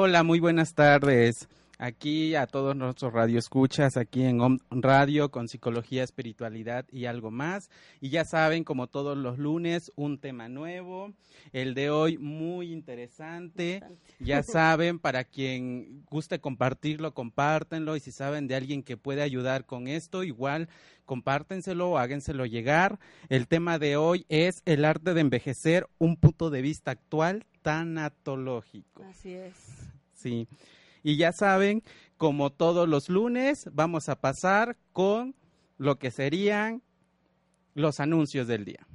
Hola, muy buenas tardes. Aquí a todos nuestros radioescuchas, aquí en Om Radio con psicología, espiritualidad y algo más. Y ya saben, como todos los lunes, un tema nuevo. El de hoy muy interesante. Ya saben, para quien guste compartirlo, compártenlo. Y si saben de alguien que puede ayudar con esto, igual compártenselo o hágenselo llegar. El tema de hoy es el arte de envejecer, un punto de vista actual tanatológico. Así es. Sí. Y ya saben, como todos los lunes, vamos a pasar con lo que serían los anuncios del día.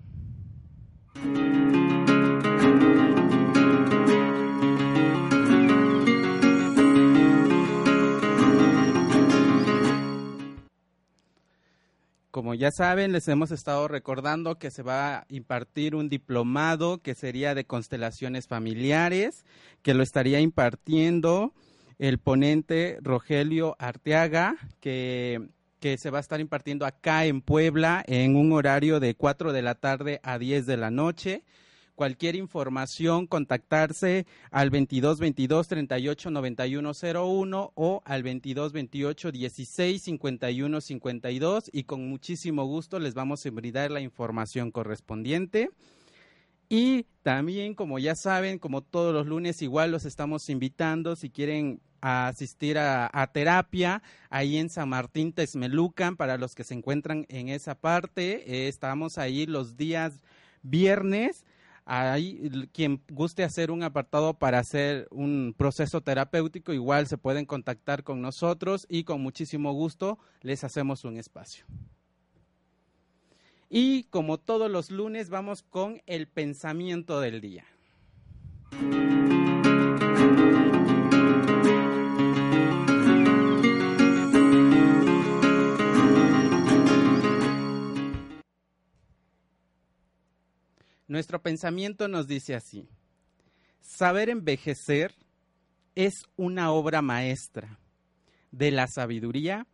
Como ya saben, les hemos estado recordando que se va a impartir un diplomado que sería de constelaciones familiares, que lo estaría impartiendo el ponente Rogelio Arteaga, que, que se va a estar impartiendo acá en Puebla en un horario de 4 de la tarde a 10 de la noche. Cualquier información, contactarse al 22 22 38 91 01 o al 22 28 16 51 52 y con muchísimo gusto les vamos a brindar la información correspondiente. Y también, como ya saben, como todos los lunes, igual los estamos invitando si quieren asistir a, terapia ahí en San Martín Texmelucan para los que se encuentran en esa parte. Eh, estamos ahí los días viernes. Ahí, quien guste hacer un apartado para hacer un proceso terapéutico, igual se pueden contactar con nosotros y con muchísimo gusto les hacemos un espacio. Y como todos los lunes, vamos con el pensamiento del día. Nuestro pensamiento nos dice así, saber envejecer es una obra maestra de la sabiduría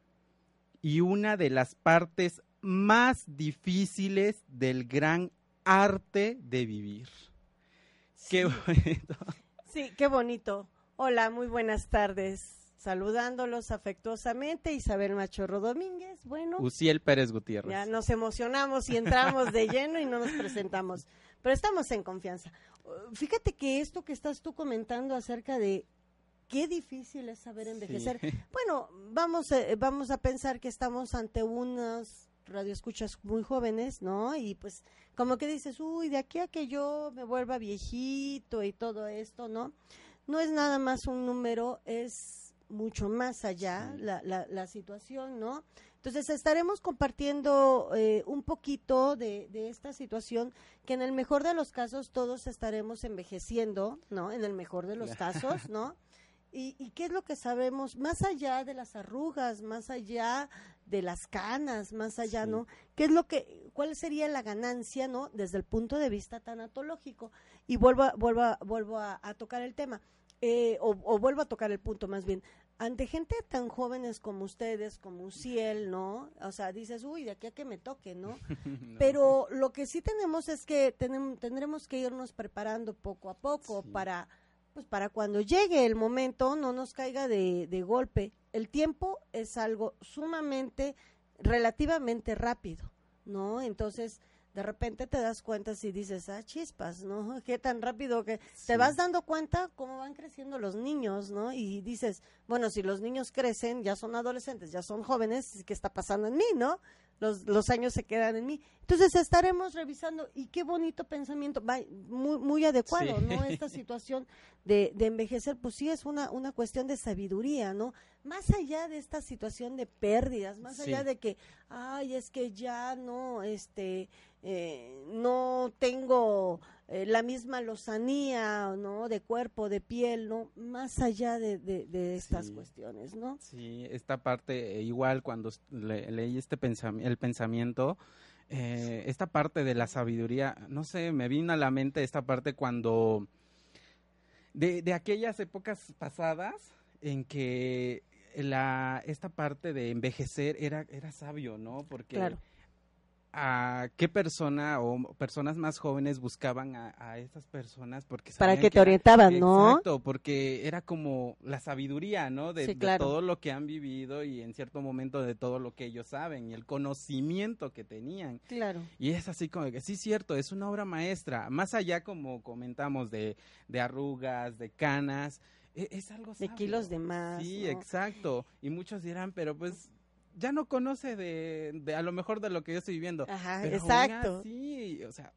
y una de las partes más difíciles del gran arte de vivir. Qué bonito. Sí, qué bonito. Hola, muy buenas tardes. Saludándolos afectuosamente, Isabel Machorro Domínguez. Bueno, Uciel Pérez Gutiérrez. Ya nos emocionamos y entramos de lleno y no nos presentamos, pero estamos en confianza. Fíjate que esto que estás tú comentando acerca de qué difícil es saber envejecer. Bueno, vamos, eh, vamos a pensar que estamos ante unas radioescuchas muy jóvenes, ¿no? Y pues como que dices, uy, de aquí a que yo me vuelva viejito y todo esto, ¿no? No es nada más un número, es mucho más allá la, la, la, situación, ¿no? Entonces estaremos compartiendo eh, un poquito de, de, esta situación que en el mejor de los casos todos estaremos envejeciendo, ¿no? En el mejor de los casos, ¿no? ¿Y, ¿Y, qué es lo que sabemos más allá de las arrugas, más allá de las canas, más allá, ¿no? ¿Qué es lo que, cuál sería la ganancia, ¿no? Desde el punto de vista tanatológico. Y vuelvo, a, vuelvo, vuelvo a, tocar el tema, eh, o, vuelvo a tocar el punto más bien. Ante gente tan jóvenes como ustedes, como Uciel, ¿no? O sea, dices, uy, de aquí a que me toque, ¿no? Pero lo que sí tenemos es que tenemos, tendremos que irnos preparando poco a poco para pues para cuando llegue el momento no nos caiga de, de golpe. El tiempo es algo sumamente, relativamente rápido, ¿no? Entonces, de repente te das cuenta si dices, ah, chispas, ¿no? Qué tan rápido que te vas dando cuenta cómo van creciendo los niños, ¿no? Y dices, bueno, si los niños crecen, ya son adolescentes, ya son jóvenes, ¿qué está pasando en mí, no? Los, los años se quedan en mí. Entonces estaremos revisando y qué bonito pensamiento, muy, muy adecuado, ¿no? Esta situación de, de, envejecer, pues sí es una, una cuestión de sabiduría, ¿no? Más allá de esta situación de pérdidas, más allá de que, ay, es que ya no, este, eh, no tengo eh, la misma lozanía, ¿no? De cuerpo, de piel, ¿no? Más allá de, de, estas cuestiones, ¿no? Sí, esta parte, eh, igual cuando leí este el pensamiento, esta parte de la sabiduría, no sé, me vino a la mente esta parte cuando, de, de aquellas épocas pasadas en que la, esta parte de envejecer era, era sabio, ¿no? Porque... a qué persona o personas más jóvenes buscaban a, a estas personas porque para que te era- orientaban, ¿no? Exacto, porque era como la sabiduría, ¿no? De, Sí, de claro. todo lo que han vivido y en cierto momento de todo lo que ellos saben y el conocimiento que tenían. Claro. Y es así como que sí, cierto, es una obra maestra. Más allá, como comentamos, de, de arrugas, de canas, e- es, algo De kilos de más, Sí, ¿no? exacto. Y muchos dirán, pero pues ya no conoce de, de a lo mejor de lo que yo estoy viviendo. Ajá, Pero exacto. así, o sea,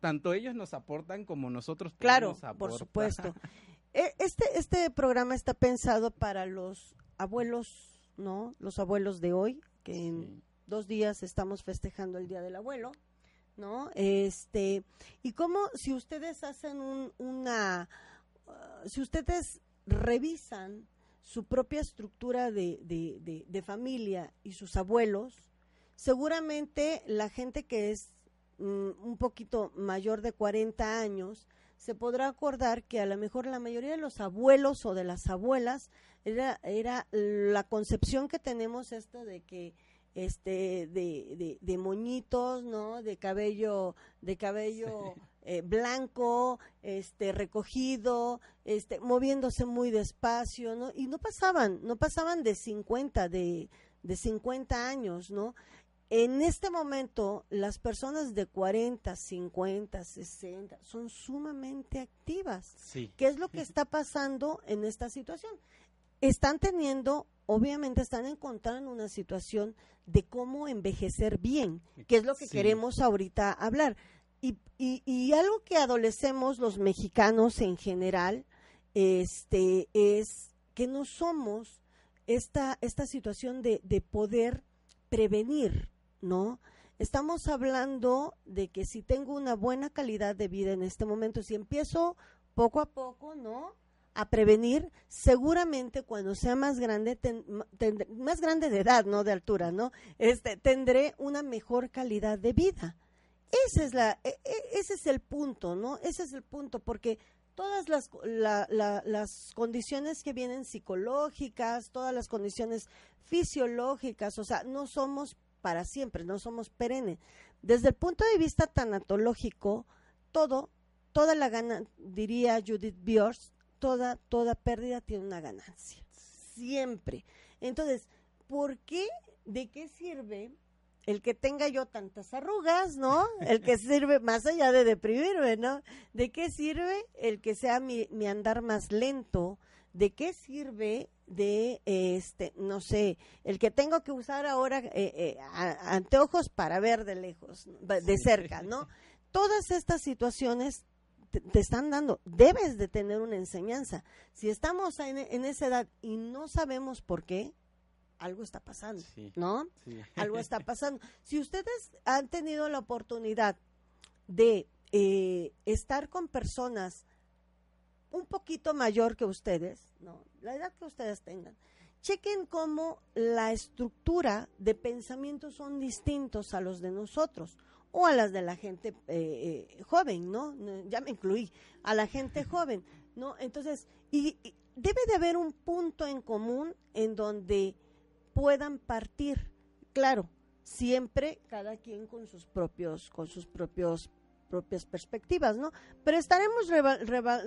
tanto ellos nos aportan como nosotros Claro, por supuesto. E- Este, este programa está pensado para los abuelos, ¿no? Los abuelos de hoy, que en Sí. dos días estamos festejando el Día del Abuelo, ¿no? Este, y cómo si ustedes hacen un- una, uh, si ustedes revisan su propia estructura de, de- de- familia y sus abuelos, seguramente la gente que es mm, un poquito mayor de 40 años se podrá acordar que a lo mejor la mayoría de los abuelos o de las abuelas era, era la concepción que tenemos esto de que este de, de, de moñitos no de cabello de cabello eh, blanco este recogido este moviéndose muy despacio no y no pasaban no pasaban de 50 de de 50 años no en este momento, las personas de 40, 50, 60 son sumamente activas. Sí. ¿Qué es lo que está pasando en esta situación? Están teniendo, obviamente están encontrando una situación de cómo envejecer bien, que es lo que Sí. queremos ahorita hablar. Y, y, y algo que adolecemos los mexicanos en general, este, es que no somos esta, esta situación de, de poder prevenir, ¿no? Estamos hablando de que si tengo una buena calidad de vida en este momento, si empiezo poco a poco, ¿no? A prevenir, seguramente cuando sea más grande, ten- más grande de edad, no de altura, ¿no? Este, tendré una mejor calidad de vida. Ese es la, e- e- ese es el punto, ¿no? Ese es el punto, porque todas las, la- la- las condiciones que vienen psicológicas, todas las condiciones fisiológicas, o sea, no somos para siempre, no somos perennes. Desde el punto de vista tanatológico, todo, toda la gana, diría Judith Biors, toda, toda pérdida tiene una ganancia. Siempre. Entonces, ¿por qué? ¿De qué sirve el que tenga yo tantas arrugas, ¿no? El que sirve, más allá de deprimirme, ¿no? ¿De qué sirve el que sea mi, mi andar más lento? ¿De qué sirve de, este, no sé, el que tengo que usar ahora eh, eh, a- anteojos para ver de lejos, de cerca, ¿no? Todas estas situaciones te, te están dando, debes de tener una enseñanza. Si estamos en, en esa edad y no sabemos por qué, algo está pasando, Sí. ¿no? Sí. algo está pasando. Si ustedes han tenido la oportunidad de eh, estar con personas un poquito mayor que ustedes, no, la edad que ustedes tengan, chequen cómo la estructura de pensamiento son distintos a los de nosotros o a las de la gente eh, eh, joven, ¿no? No, Ya me incluí, a la gente joven, ¿no? Entonces, y, y debe de haber un punto en común en donde puedan partir. Claro, siempre cada quien con sus propios, con sus propios propias perspectivas, ¿no? Pero estaremos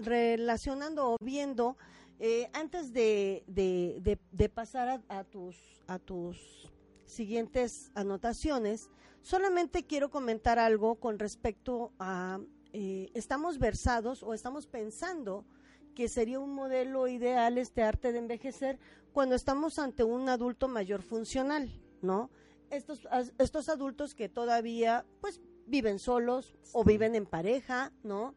relacionando o viendo eh, antes de, de- de- pasar a, a tus a tus siguientes anotaciones. Solamente quiero comentar algo con respecto a eh, estamos versados o estamos pensando que sería un modelo ideal este arte de envejecer cuando estamos ante un adulto mayor funcional, ¿no? Estos, estos adultos que todavía, pues, viven solos o viven en pareja, ¿no?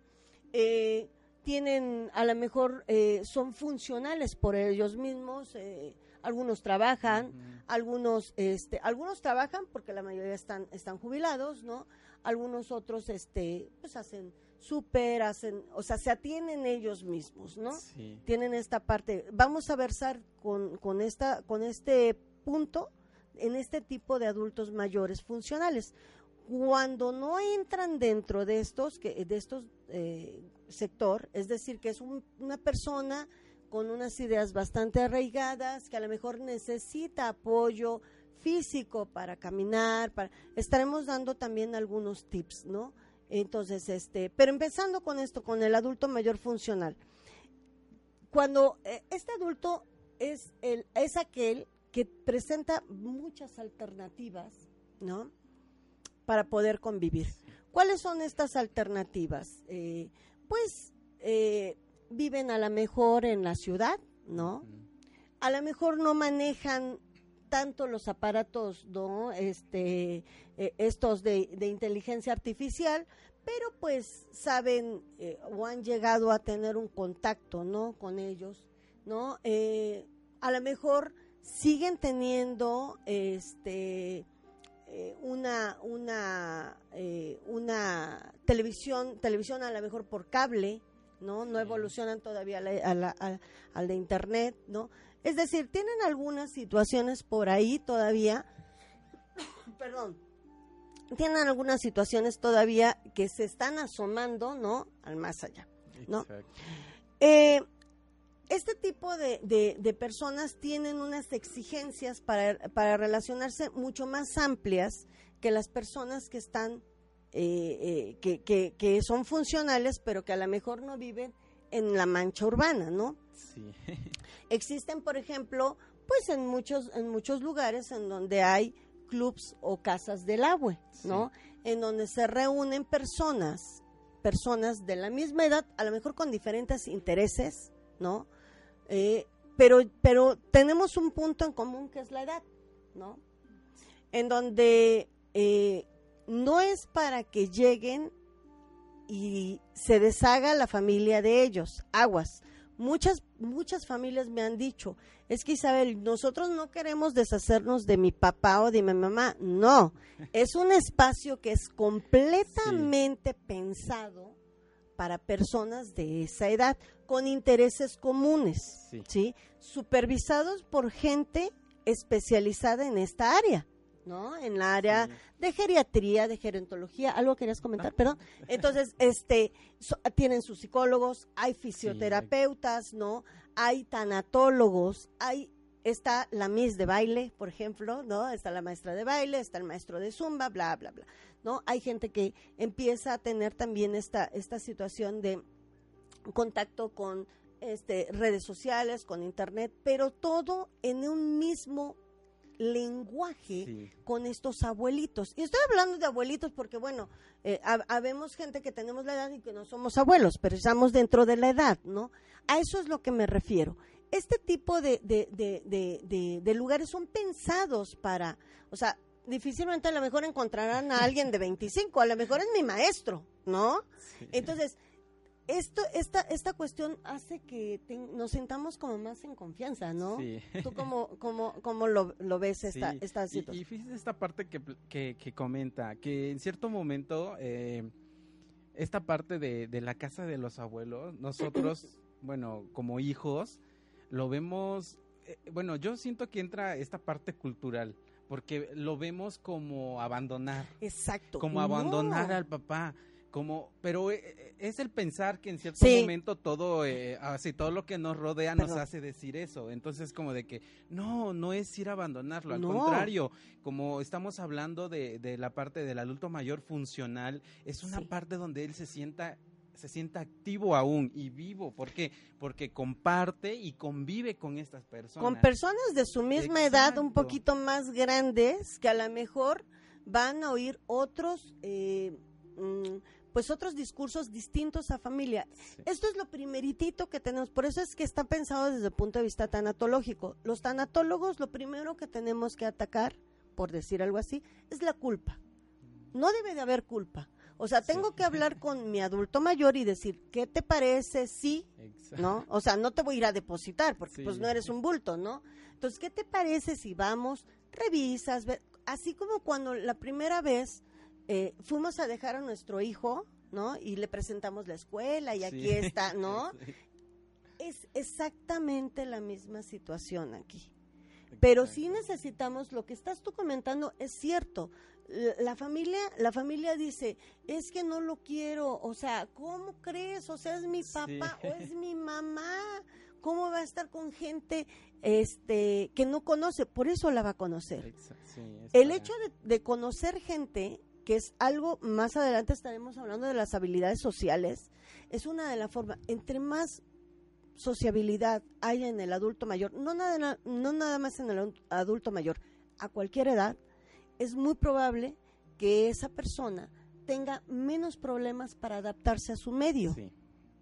Eh, tienen, a lo mejor, eh, son funcionales por ellos mismos, eh, algunos trabajan, algunos, este, algunos trabajan porque la mayoría están, están jubilados, ¿no? Algunos otros, este, pues hacen súper, hacen, o sea, se atienden ellos mismos, ¿no? Sí. tienen esta parte. Vamos a versar con, con, esta, con este punto en este tipo de adultos mayores funcionales. Cuando no entran dentro de estos, que, de estos eh, sector, es decir, que es un- una persona con unas ideas bastante arraigadas, que a lo mejor necesita apoyo físico, para caminar, para estaremos dando también algunos tips, ¿no? Entonces, este, pero empezando con esto, con el adulto mayor funcional. Cuando eh, este adulto es el es aquel que presenta muchas alternativas, ¿no? Para poder convivir. ¿Cuáles son estas alternativas? Eh, pues eh, viven a lo mejor en la ciudad, ¿no? A lo mejor no manejan tanto los aparatos, ¿no? Este, eh, estos de, inteligencia artificial, pero pues saben eh, o han llegado a tener un contacto, ¿no? Con ellos, ¿no? Eh, a lo mejor siguen teniendo, este, una, una, una televisión, televisión a lo mejor por cable, ¿no? No evolucionan todavía al de internet, ¿no? Es decir, tienen algunas situaciones por ahí todavía, perdón, tienen algunas situaciones todavía que se están asomando, ¿no? Al más allá, ¿no? Eh, este tipo de, de, personas tienen unas exigencias para, para, relacionarse mucho más amplias que las personas que están, eh, eh, que, que, que son funcionales, pero que a lo mejor no viven en la mancha urbana, ¿no? Sí. Existen, por ejemplo, pues en muchos, en muchos lugares en donde hay clubs o casas del agua, ¿no? En donde se reúnen personas, personas de la misma edad, a lo mejor con diferentes intereses, ¿no? Eh, pero, pero tenemos un punto en común que es la edad, ¿no? En donde eh, no es para que lleguen y se deshaga la familia de ellos, aguas. Muchas, muchas familias me han dicho, es que Isabel, nosotros no queremos deshacernos de mi papá o de mi mamá. No, es un espacio que es completamente pensado para personas de esa edad, con intereses comunes, sí. Supervisados por gente especializada en esta área. ¿No? En la área de geriatría, de gerontología, algo querías comentar, perdón. Entonces, este, tienen sus psicólogos, hay fisioterapeutas, ¿no? Hay tanatólogos, hay está la Miss de baile, por ejemplo, ¿no? Está la maestra de baile, está el maestro de zumba, bla, bla, bla, ¿no? Hay gente que empieza a tener también esta, esta situación de contacto con este, redes sociales, con internet, pero todo en un mismo lenguaje con estos abuelitos. Y estoy hablando de abuelitos porque, bueno, eh, habemos gente que tenemos la edad y que no somos abuelos, pero estamos dentro de la edad, ¿no? A eso es lo que me refiero. Este tipo de, de, de, de lugares son pensados para, o sea, difícilmente a lo mejor encontrarán a alguien de 25, a lo mejor es mi maestro, ¿no? Entonces, esto, esta, esta cuestión hace que nos sentamos como más en confianza, ¿no? Sí. ¿Tú cómo, cómo, cómo lo, lo, ves esta, esta situación? Y, fíjese esta parte que, que, que, comenta, que en cierto momento, eh, esta parte de, de la casa de los abuelos, nosotros, bueno, como hijos, lo vemos, eh, bueno, yo siento que entra esta parte cultural porque lo vemos como abandonar. Exacto. Como abandonar al papá como pero eh, eh, es el pensar que en cierto momento todo eh, así todo lo que nos rodea nos hace decir eso entonces como de que no no es ir a abandonarlo al contrario como estamos hablando de, de, la parte del adulto mayor funcional es una parte donde él se sienta se sienta activo aún y vivo. ¿Por qué? Porque comparte y convive con estas personas. Con personas de su misma edad, un poquito más grandes, que a lo mejor van a oír otros eh, mm, pues otros discursos distintos a familia. Esto es lo primeritito que tenemos, por eso es que está pensado desde el punto de vista tanatológico. Los tanatólogos lo primero que tenemos que atacar, por decir algo así, es la culpa. No debe de haber culpa. O sea, tengo que hablar con mi adulto mayor y decir, ¿qué te parece si, no? O sea, no te voy a ir a depositar porque pues no eres un bulto, ¿no? Entonces, ¿qué te parece si vamos, revisas, así como cuando la primera vez eh, fuimos a dejar a nuestro hijo, ¿no? Y le presentamos la escuela y aquí está, ¿no? Es exactamente la misma situación aquí. Pero sí necesitamos, lo que estás tú comentando es cierto. La familia, la familia dice, es que no lo quiero, o sea, ¿cómo crees? O sea, es mi papá o es mi mamá. ¿cómo va a estar con gente este que no conoce? Por eso la va a conocer. El hecho de, de conocer gente, que es algo más adelante estaremos hablando de las habilidades sociales, es una de las formas, entre más sociabilidad haya en el adulto mayor, no nada, no nada más en el adulto mayor, a cualquier edad, es muy probable que esa persona tenga menos problemas para adaptarse a su medio.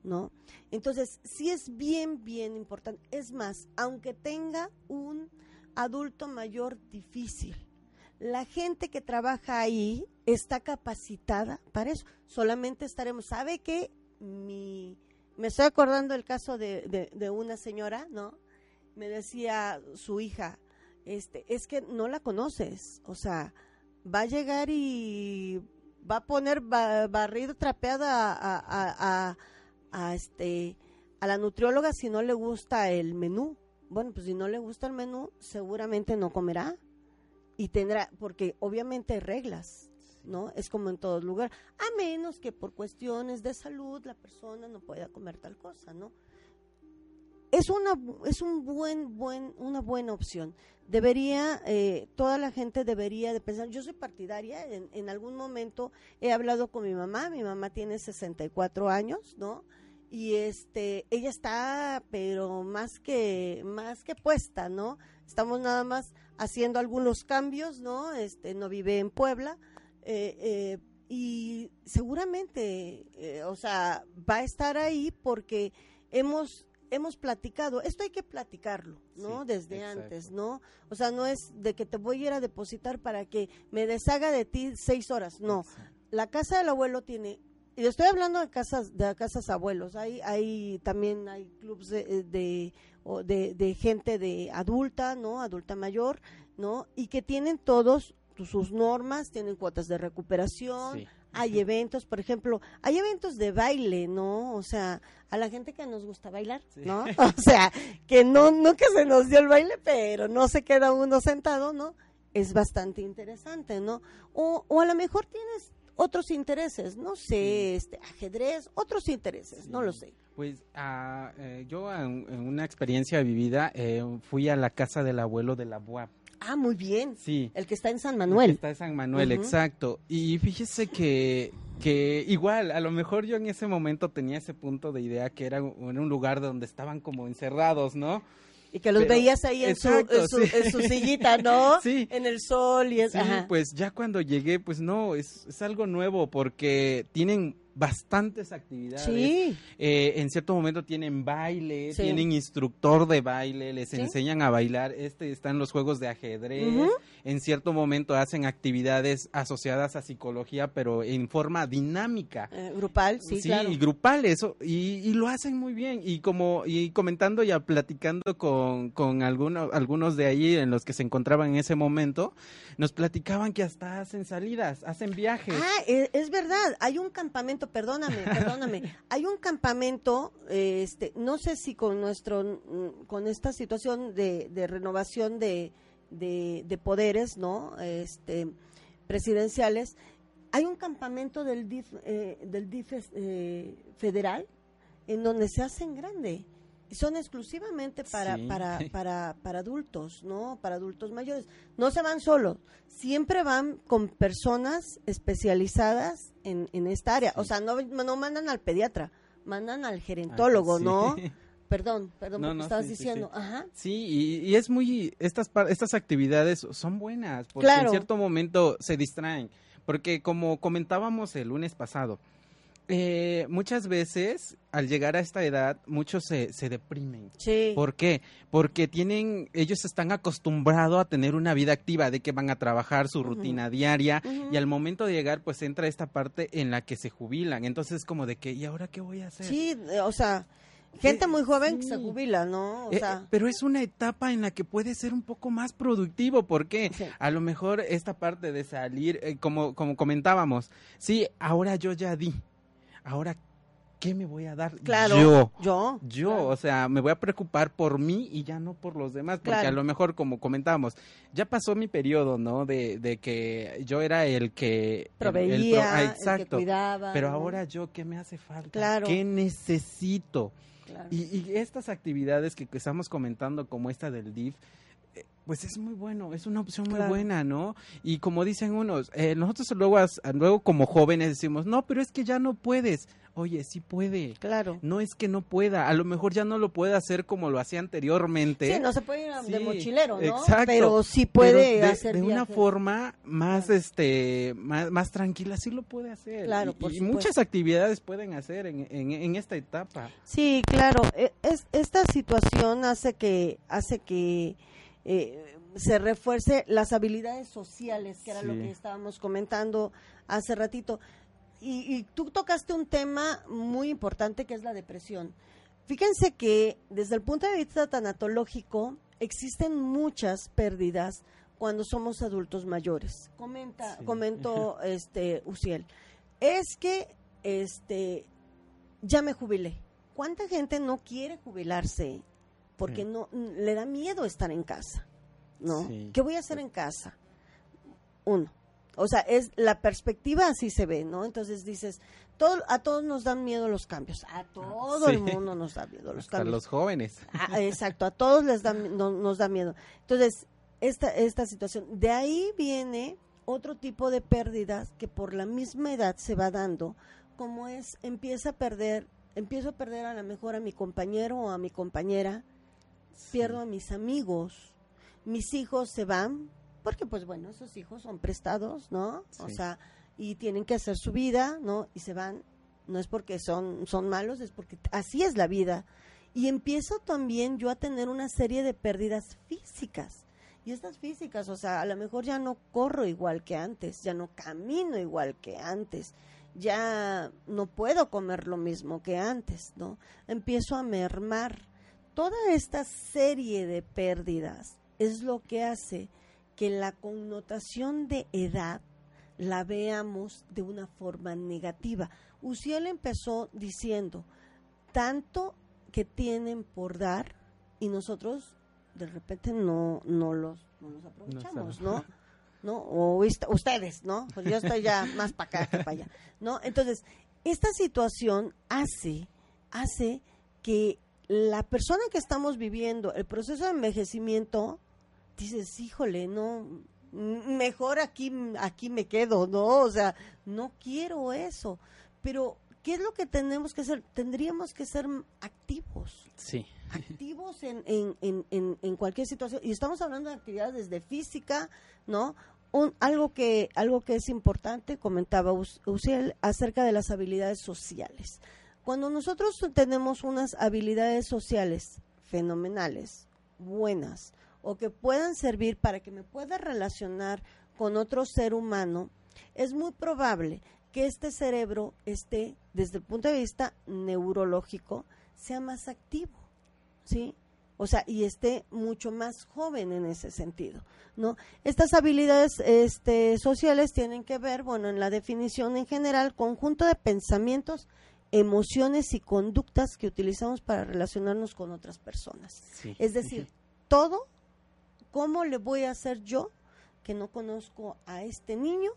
¿No? Entonces, sí es bien, bien importante. Es más, aunque tenga un adulto mayor difícil, la gente que trabaja ahí está capacitada para eso. Solamente estaremos, ¿sabe que mi me estoy acordando del caso de, de, una señora, ¿no? Me decía su hija, este, es que no la conoces, o sea, va a llegar y va a poner barrido trapeada a, a, este a la nutrióloga si no le gusta el menú. Bueno, pues si no le gusta el menú, seguramente no comerá y tendrá, porque obviamente hay reglas, ¿no? Es como en todo lugar, a menos que por cuestiones de salud la persona no pueda comer tal cosa, ¿no? Es una es un buen buen una buena opción. Debería eh, toda la gente debería de pensar. Yo soy partidaria. En, en algún momento he hablado con mi mamá. Mi mamá tiene 64 años, ¿no? y este ella está pero más que más que puesta no estamos nada más haciendo algunos cambios no este no vive en Puebla eh, eh, y seguramente, eh, o sea, va a estar ahí porque hemos hemos platicado, esto hay que platicarlo, ¿no? Desde antes, ¿no? O sea, no es de que te voy a ir a depositar para que me deshaga de ti seis horas, no. La casa del abuelo tiene, y estoy hablando de casas, de casas abuelos, hay, hay también hay clubes de, de, de, de gente de adulta, ¿no? Adulta mayor, ¿no? Y que tienen todos sus normas, tienen cuotas de recuperación, hay eventos, por ejemplo, hay eventos de baile, ¿no? O sea, a la gente que nos gusta bailar, ¿no? O sea, que no, no que se nos dio el baile, pero no se queda uno sentado, ¿no? Es bastante interesante, ¿no? O, o a lo mejor tienes otros intereses, no sé, este ajedrez, otros intereses, no lo sé. Pues ah, eh, yo en, una experiencia vivida eh, fui a la casa del abuelo de la BUAP. Ah, muy bien. Sí. El que está en San Manuel. El que está en San Manuel, exacto. Y fíjese que, que igual, a lo mejor yo en ese momento tenía ese punto de idea que era en un lugar donde estaban como encerrados, ¿no? Y que los veías ahí en, su, en, su, sillita, ¿no? Sí. En el sol y eso. Sí, pues ya cuando llegué, pues no, es, es algo nuevo porque tienen bastantes actividades. Sí. Eh, en cierto momento tienen baile, tienen instructor de baile, les enseñan a bailar. Este están los juegos de ajedrez. En cierto momento hacen actividades asociadas a psicología, pero en forma dinámica. Eh, grupal, sí, sí y grupal eso y, lo hacen muy bien y como y comentando y platicando con con algunos algunos de allí en los que se encontraban en ese momento, nos platicaban que hasta hacen salidas, hacen viajes. Ah, e, es verdad. Hay un campamento perdóname, perdóname. Hay un campamento, este, no sé si con nuestro, con esta situación de, renovación de, de, poderes, ¿no? Este, presidenciales, hay un campamento del DIF, eh, del DIF eh, federal en donde se hacen grande son exclusivamente para, para, para, para adultos, ¿no? Para adultos mayores. No se van solos, siempre van con personas especializadas en, en esta área. O sea, no, no mandan al pediatra, mandan al gerentólogo, ¿no? Perdón, perdón, no, estabas diciendo. Ajá. Sí, y, es muy, estas, estas actividades son buenas, porque en cierto momento se distraen. Porque como comentábamos el lunes pasado, eh, muchas veces al llegar a esta edad muchos se, se deprimen. Sí. ¿Por qué? Porque tienen, ellos están acostumbrados a tener una vida activa, de que van a trabajar su rutina diaria y al momento de llegar pues entra esta parte en la que se jubilan. Entonces es como de que, ¿y ahora qué voy a hacer? Sí, o sea, gente eh, muy joven que se jubila, ¿no? O eh, sea... pero es una etapa en la que puede ser un poco más productivo, porque a lo mejor esta parte de salir, como, como comentábamos, sí, ahora yo ya di ahora, ¿qué me voy a dar claro, yo? Yo. Yo, o sea, me voy a preocupar por mí y ya no por los demás, porque a lo mejor, como comentábamos, ya pasó mi periodo, ¿no? De, de que yo era el que... Proveía, el, exacto, cuidaba. Pero ahora yo, ¿qué me hace falta? Claro. ¿Qué necesito? Y, y, estas actividades que, que, estamos comentando, como esta del DIF, pues es muy bueno, es una opción muy buena, ¿no? Y como dicen unos, eh, nosotros luego, luego como jóvenes decimos, no, pero es que ya no puedes. Oye, sí puede. Claro. No es que no pueda, a lo mejor ya no lo puede hacer como lo hacía anteriormente. Sí, no se puede ir de mochilero, ¿no? Exacto. Pero sí puede de, hacer de una forma más, este, más, más, tranquila, sí lo puede hacer. Claro, y, y muchas actividades pueden hacer en, en, en, esta etapa. Sí, claro. E, es, esta situación hace que, hace que eh, se refuerce las habilidades sociales, que era lo que estábamos comentando hace ratito. Y, tú tocaste un tema muy importante que es la depresión. Fíjense que desde el punto de vista tanatológico existen muchas pérdidas cuando somos adultos mayores. Comenta, comentó este Uciel. Es que este ya me jubilé. ¿Cuánta gente no quiere jubilarse porque no le da miedo estar en casa, ¿no? ¿Qué voy a hacer en casa? Uno. O sea, es la perspectiva así se ve, ¿no? Entonces dices, todo, a todos nos dan miedo los cambios, a todo el mundo nos da miedo los cambios. A los jóvenes. Ah, exacto, a todos les da, nos da miedo. Entonces, esta, esta situación, de ahí viene otro tipo de pérdidas que por la misma edad se va dando, como es, empieza a perder, empiezo a perder a lo mejor a mi compañero o a mi compañera, pierdo a mis amigos, mis hijos se van, porque pues bueno, esos hijos son prestados, ¿no? O sea, y tienen que hacer su vida, ¿no? Y se van, no es porque son, son malos, es porque así es la vida. Y empiezo también yo a tener una serie de pérdidas físicas. Y estas físicas, o sea, a lo mejor ya no corro igual que antes, ya no camino igual que antes, ya no puedo comer lo mismo que antes, ¿no? Empiezo a mermar toda esta serie de pérdidas es lo que hace que la connotación de edad la veamos de una forma negativa. Uciel empezó diciendo, tanto que tienen por dar y nosotros de repente no, no, los, nos aprovechamos, ¿no? ¿No? O ustedes, ¿no? Pues yo estoy ya más para acá que para allá, ¿no? Entonces, esta situación hace, hace que la persona que estamos viviendo el proceso de envejecimiento, dices, híjole, no, mejor aquí, aquí me quedo, ¿no? O sea, no quiero eso. Pero, ¿qué es lo que tenemos que hacer? Tendríamos que ser activos. Sí. Activos en, en, en, en, cualquier situación. Y estamos hablando de actividades de física, ¿no? Un, algo, que, algo que es importante, comentaba Uciel, acerca de las habilidades sociales. Cuando nosotros tenemos unas habilidades sociales fenomenales, buenas, o que puedan servir para que me pueda relacionar con otro ser humano, es muy probable que este cerebro esté, desde el punto de vista neurológico, sea más activo, ¿sí? O sea, y esté mucho más joven en ese sentido, ¿no? Estas habilidades este, sociales tienen que ver, bueno, en la definición en general, conjunto de pensamientos, emociones y conductas que utilizamos para relacionarnos con otras personas. Es decir, todo, ¿cómo le voy a hacer yo que no conozco a este niño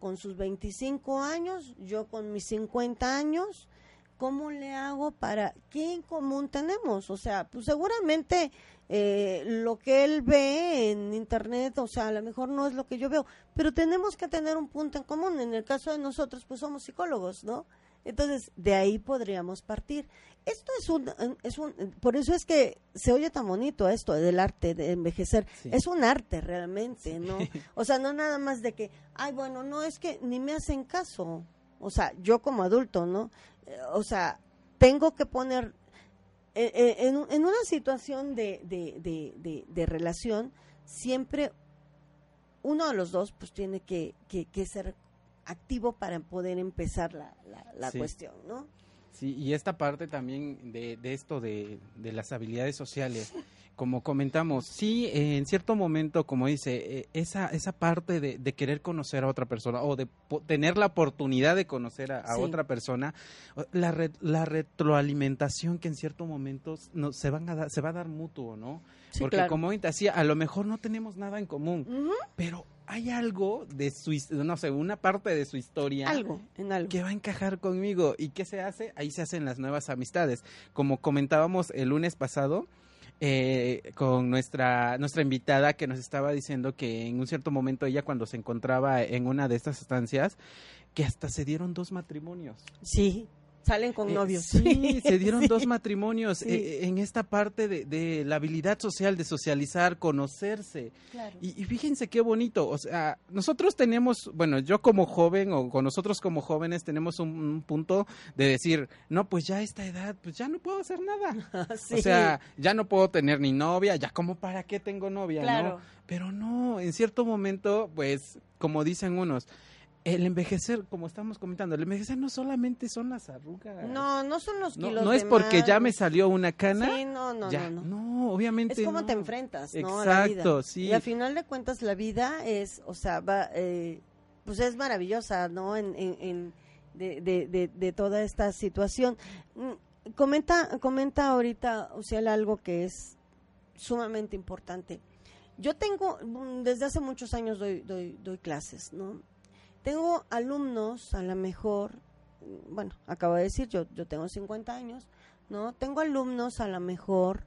con sus 25 años, yo con mis 50 años? ¿Cómo le hago para qué en común tenemos? O sea, pues seguramente eh, lo que él ve en internet, o sea, a lo mejor no es lo que yo veo, pero tenemos que tener un punto en común. En el caso de nosotros, pues somos psicólogos, ¿no? Entonces, de ahí podríamos partir. Esto es un, es un, por eso es que se oye tan bonito esto del arte de envejecer. Es un arte realmente, ¿no? O sea, no nada más de que, ay, bueno, no es que ni me hacen caso. O sea, yo como adulto, ¿no? Eh, o sea, tengo que poner eh, eh, en, en, una situación de, de, de, de, relación, siempre uno de los dos pues tiene que, que, que ser activo para poder empezar la, la, cuestión, ¿no? Sí, y esta parte también de, de esto de, de, las habilidades sociales, como comentamos, sí, en cierto momento, como dice, eh, esa, esa parte de, querer conocer a otra persona o de tener la oportunidad de conocer a, otra persona, la, la retroalimentación que en cierto momento no, se, van a se va a dar mutuo, ¿no? Porque como decía, a lo mejor no tenemos nada en común, pero hay algo de su, no sé, una parte de su historia algo, en algo. que va a encajar conmigo. ¿Y qué se hace? Ahí se hacen las nuevas amistades. Como comentábamos el lunes pasado, eh, con nuestra, nuestra invitada que nos estaba diciendo que en un cierto momento ella cuando se encontraba en una de estas estancias, que hasta se dieron dos matrimonios. Sí, Salen con eh, novios. sí, se dieron dos matrimonios eh, en esta parte de, la habilidad social, de socializar, conocerse. Y, fíjense qué bonito. O sea, nosotros tenemos, bueno, yo como joven o con nosotros como jóvenes tenemos un, punto de decir, no, pues ya a esta edad, pues ya no puedo hacer nada. O sea, ya no puedo tener ni novia, ya como para qué tengo novia, ¿no? Pero no, en cierto momento, pues, como dicen unos, el envejecer, como estamos comentando, el envejecer no solamente son las arrugas. No, no son los kilos. No, no es porque ya me salió una cana. Sí, no, no, no, no. obviamente. Es como te enfrentas, ¿no? Exacto, sí. Y al final de cuentas, la vida es, o sea, va, eh, pues es maravillosa, ¿no? En, en, de, de, de, toda esta situación. Mm, comenta, comenta ahorita, o sea, algo que es sumamente importante. Yo tengo, mm, desde hace muchos años doy, doy, doy clases, ¿no? Tengo alumnos, a lo mejor, bueno, acabo de decir, yo, yo tengo 50 años, ¿no? Tengo alumnos a lo mejor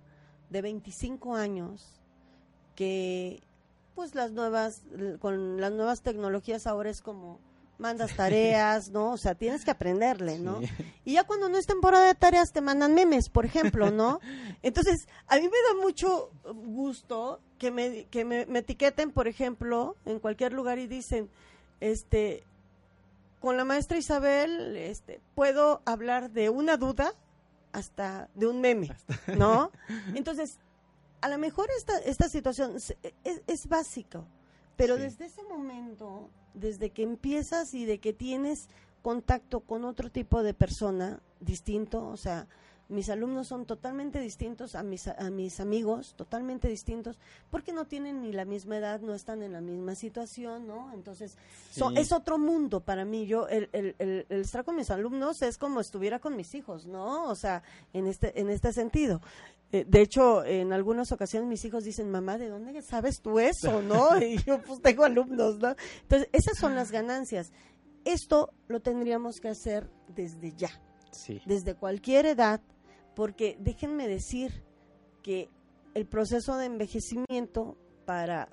de 25 años que, pues las nuevas, con las nuevas tecnologías ahora es como mandas tareas, ¿no? O sea, tienes que aprenderle, ¿no? Y ya cuando no es temporada de tareas te mandan memes, por ejemplo, ¿no? Entonces, a mí me da mucho gusto que me, que me etiqueten, por ejemplo, en cualquier lugar y dicen, este, con la maestra Isabel, este, puedo hablar de una duda hasta de un meme, ¿no? Entonces, a lo mejor esta, esta situación es, básico, pero desde ese momento, desde que empiezas y de que tienes contacto con otro tipo de persona distinto, o sea, mis alumnos son totalmente distintos a mis, a mis amigos, totalmente distintos, porque no tienen ni la misma edad, no están en la misma situación, ¿no? Entonces, es otro mundo para mí. Yo, el, el, el, estar con mis alumnos es como estuviera con mis hijos, ¿no? O sea, en este, en este sentido. Eh, de hecho, en algunas ocasiones mis hijos dicen, mamá, ¿de dónde sabes tú eso, no? Y yo, pues tengo alumnos, ¿no? Entonces, esas son las ganancias. Esto lo tendríamos que hacer desde ya. Sí. Desde cualquier edad, porque déjenme decir que el proceso de envejecimiento para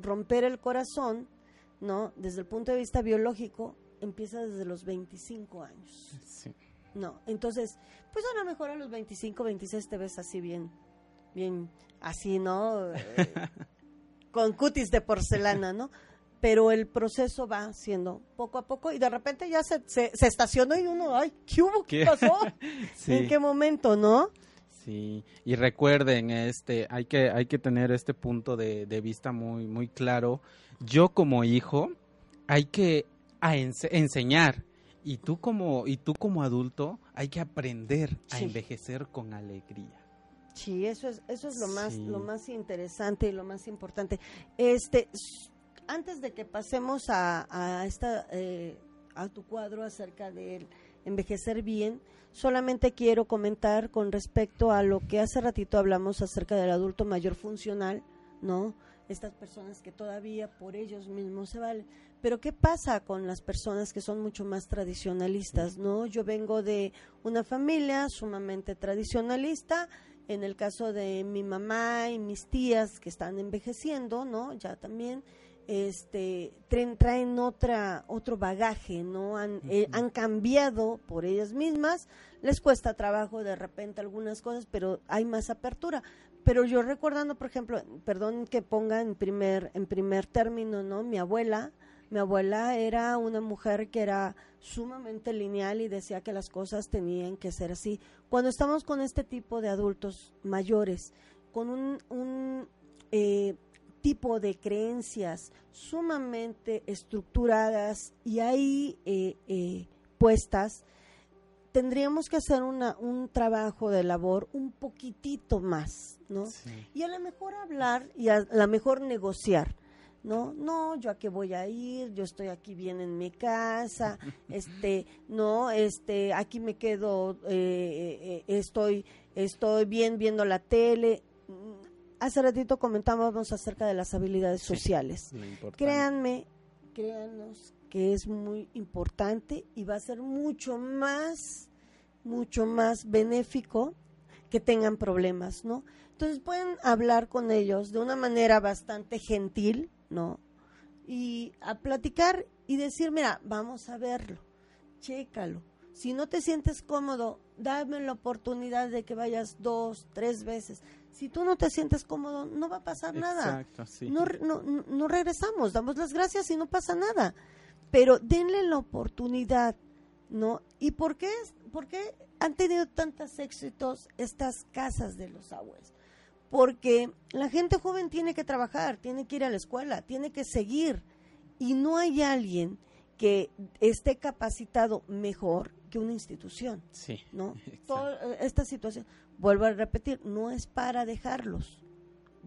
romper el corazón, ¿no? Desde el punto de vista biológico, empieza desde los 25 años. Sí. No, entonces, pues a lo mejor a los 25, 26 te ves así bien, bien, así, ¿no? Eh, con cutis de porcelana, ¿no? Pero el proceso va siendo poco a poco y de repente ya se, se, estacionó y uno, ay, ¿qué hubo? ¿Qué, pasó? ¿En qué momento, no? Sí, y recuerden, este, hay que, hay que tener este punto de, vista muy, muy claro. Yo como hijo, hay que enseñar y tú como, y tú como adulto, hay que aprender a envejecer con alegría. Sí, eso es, eso es lo más, lo más interesante y lo más importante. Este, antes de que pasemos a, esta, eh, a tu cuadro acerca de envejecer bien, solamente quiero comentar con respecto a lo que hace ratito hablamos acerca del adulto mayor funcional, ¿no? Estas personas que todavía por ellos mismos se valen. Pero ¿qué pasa con las personas que son mucho más tradicionalistas, no? Yo vengo de una familia sumamente tradicionalista, en el caso de mi mamá y mis tías que están envejeciendo, ¿no? Ya también este traen, otra otro bagaje no han, eh, han cambiado por ellas mismas les cuesta trabajo de repente algunas cosas pero hay más apertura. Pero yo recordando por ejemplo perdón que ponga en primer en primer término no mi abuela mi abuela era una mujer que era sumamente lineal y decía que las cosas tenían que ser así. Cuando estamos con este tipo de adultos mayores con un, un eh, tipo de creencias sumamente estructuradas y ahí eh, eh, puestas, tendríamos que hacer una, un trabajo de labor un poquitito más, ¿no? Y a lo mejor hablar y a lo mejor negociar. ¿no? No, yo a qué voy a ir, yo estoy aquí bien en mi casa, este, no, este, aquí me quedo, eh, eh, eh, estoy, estoy bien viendo la tele. Hace ratito comentábamos acerca de las habilidades sociales. Créanme, créanos que es muy importante y va a ser mucho más, mucho más benéfico que tengan problemas, ¿no? Entonces pueden hablar con ellos de una manera bastante gentil, ¿no? Y a platicar y decir, mira, vamos a verlo, chécalo. Si no te sientes cómodo, dame la oportunidad de que vayas dos, tres veces. Si tú no te sientes cómodo, no va a pasar nada. No, no, no regresamos, damos las gracias y no pasa nada. Pero denle la oportunidad, ¿no? ¿Y por qué, por qué han tenido tantos éxitos estas casas de los abuelos? porque la gente joven tiene que trabajar, tiene que ir a la escuela, tiene que seguir y no hay alguien que esté capacitado mejor que una institución. Sí. ¿No? Toda esta situación, vuelvo a repetir, no es para dejarlos.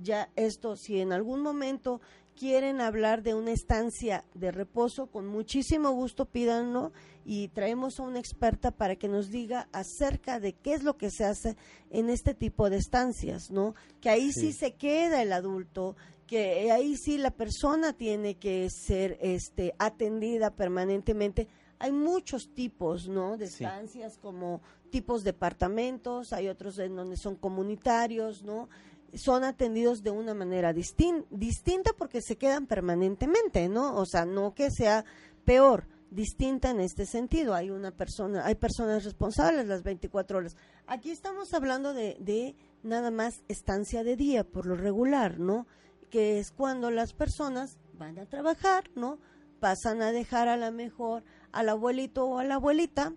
Ya esto, si en algún momento quieren hablar de una estancia de reposo, con muchísimo gusto pídanlo y traemos a una experta para que nos diga acerca de qué es lo que se hace en este tipo de estancias, ¿no? Que ahí sí, se queda el adulto, que ahí sí la persona tiene que ser este atendida permanentemente. Hay muchos tipos, ¿no? De estancias como tipos departamentos, hay otros en donde son comunitarios, ¿no? son atendidos de una manera distinta porque se quedan permanentemente, ¿no? O sea, no que sea peor, distinta en este sentido. Hay una persona, hay personas responsables las 24 horas. Aquí estamos hablando de, de nada más estancia de día, por lo regular, ¿no? Que es cuando las personas van a trabajar, ¿no? Pasan a dejar a la mejor al abuelito o a la abuelita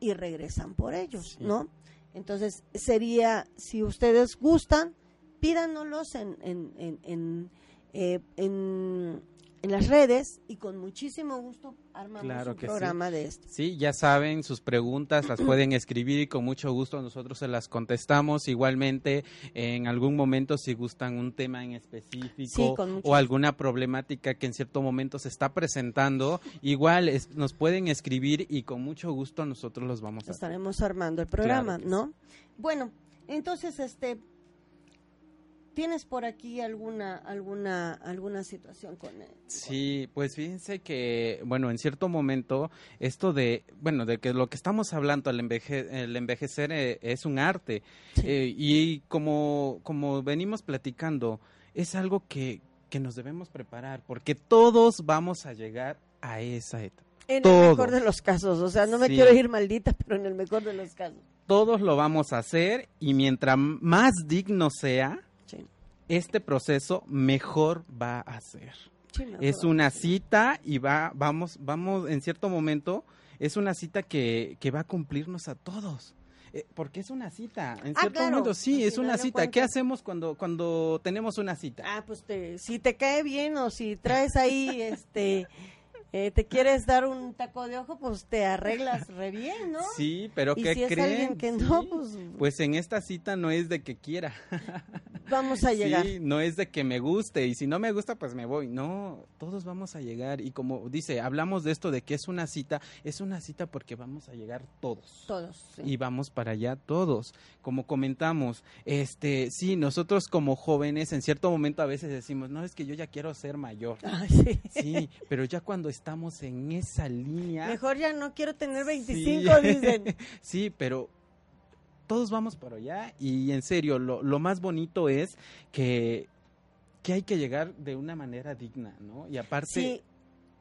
y regresan por ellos, ¿no? Entonces sería, si ustedes gustan, pídanos en, en, en, en, eh, en, las redes y con muchísimo gusto armamos un programa de esto. Sí, ya saben, sus preguntas las pueden escribir y con mucho gusto nosotros se las contestamos. Igualmente, en algún momento si gustan un tema en específico o alguna problemática que en cierto momento se está presentando, igual nos pueden escribir y con mucho gusto nosotros los vamos a Estaremos armando el programa, ¿no? Bueno, entonces, este, ¿Tienes por aquí alguna alguna alguna situación con él? Sí, pues fíjense que bueno, en cierto momento esto de bueno, de que lo que estamos hablando el, el envejecer eh, es un arte eh, y como como venimos platicando es algo que que nos debemos preparar porque todos vamos a llegar a esa etapa. En el mejor de los casos, o sea, no me quiero ir maldita, pero en el mejor de los casos. Todos lo vamos a hacer y mientras más digno sea, este proceso mejor va a ser. es una cita y va, vamos, vamos, en cierto momento, es una cita que, que va a cumplirnos a todos. Eh, porque es una cita, en ah, cierto momento sí, es una cita. ¿Qué hacemos cuando cuando tenemos una cita? Ah, pues si te cae bien o si traes ahí este eh, te quieres dar un taco de ojo, pues te arreglas re bien, ¿no? Sí, pero ¿qué si creen? que no, pues... pues... en esta cita no es de que quiera. Vamos a llegar. Sí, no es de que me guste y si no me gusta, pues me voy. No, todos vamos a llegar y como dice, hablamos de esto de que es una cita, es una cita porque vamos a llegar todos. Todos. Y vamos para allá todos. Como comentamos, este, sí, nosotros como jóvenes en cierto momento a veces decimos, no, es que yo ya quiero ser mayor. sí. sí, pero ya cuando estamos en esa línea. Mejor ya no quiero tener 25, dicen. sí, pero todos vamos por allá y en serio, lo, lo más bonito es que, que hay que llegar de una manera digna, ¿no? Y aparte,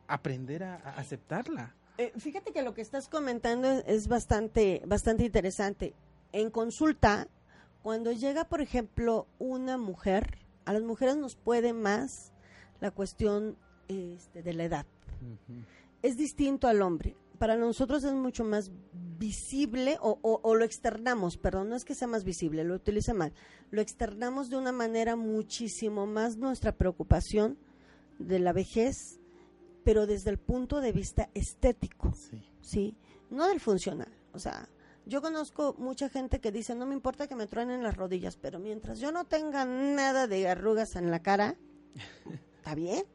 aprender a, aceptarla. Eh, fíjate que lo que estás comentando es bastante, bastante interesante. En consulta, cuando llega, por ejemplo, una mujer, a las mujeres nos puede más la cuestión este, de la edad. Es distinto al hombre. Para nosotros es mucho más visible o, lo externamos, perdón, no es que sea más visible, lo utilice mal, lo externamos de una manera muchísimo más nuestra preocupación de la vejez, pero desde el punto de vista estético, sí, no del funcional. O sea, Yo conozco mucha gente que dice, no me importa que me truenen las rodillas, pero mientras yo no tenga nada de arrugas en la cara, está bien.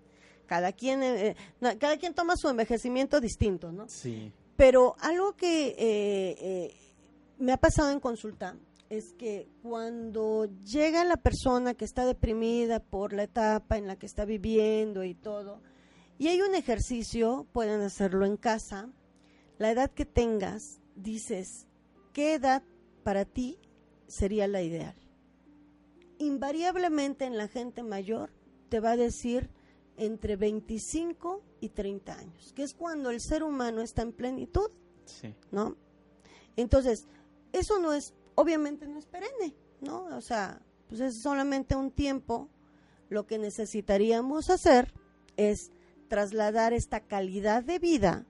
Cada quien, eh, eh, cada quien toma su envejecimiento distinto, ¿no? Sí. Pero algo que eh, me ha pasado en consulta es que cuando llega la persona que está deprimida por la etapa en la que está viviendo y todo, y hay un ejercicio, pueden hacerlo en casa, la edad que tengas, dices, ¿qué edad para ti sería la ideal? Invariablemente en la gente mayor te va a decir entre 25 y 30 años, que es cuando el ser humano está en plenitud, Sí. ¿no? Entonces, eso no es, obviamente no es perenne, ¿no? O sea, pues es solamente un tiempo. Lo que necesitaríamos hacer es trasladar esta calidad de vida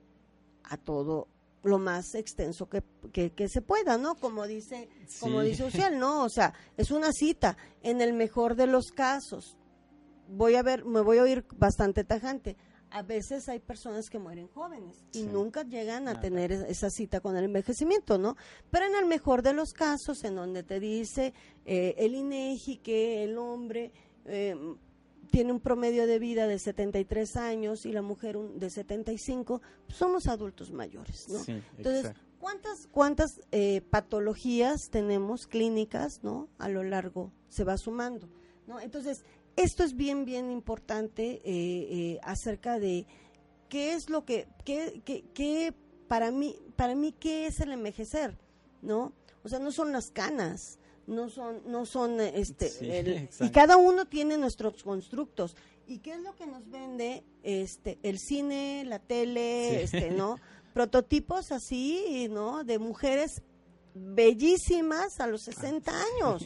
a todo lo más extenso que, que, que se pueda, ¿no? Como dice, como Sí. dice Uciel, ¿no? O sea, es una cita, en el mejor de los casos. Voy a ver, me voy a oír bastante tajante. A veces hay personas que mueren jóvenes y Sí. nunca llegan a tener es- esa cita con el envejecimiento, ¿no? Pero en el mejor de los casos, en donde te dice eh, el INEGI que el hombre eh, tiene un promedio de vida de 73 años y la mujer un- de 75, pues somos adultos mayores, ¿no? Sí, Entonces, exacto. ¿cuántas, cuántas eh, patologías tenemos clínicas, ¿no? A lo largo se va sumando, ¿no? Entonces, esto es bien, bien importante eh, eh, acerca de qué es lo que, qué, qué, qué para mí, para mí, qué es el envejecer, ¿no? O sea, no son las canas, no son, no son, este, Sí, el- y cada uno tiene nuestros constructos. ¿Y qué es lo que nos vende este el cine, la tele, Sí. este, ¿no? Prototipos así, ¿no? De mujeres bellísimas a los 60 años,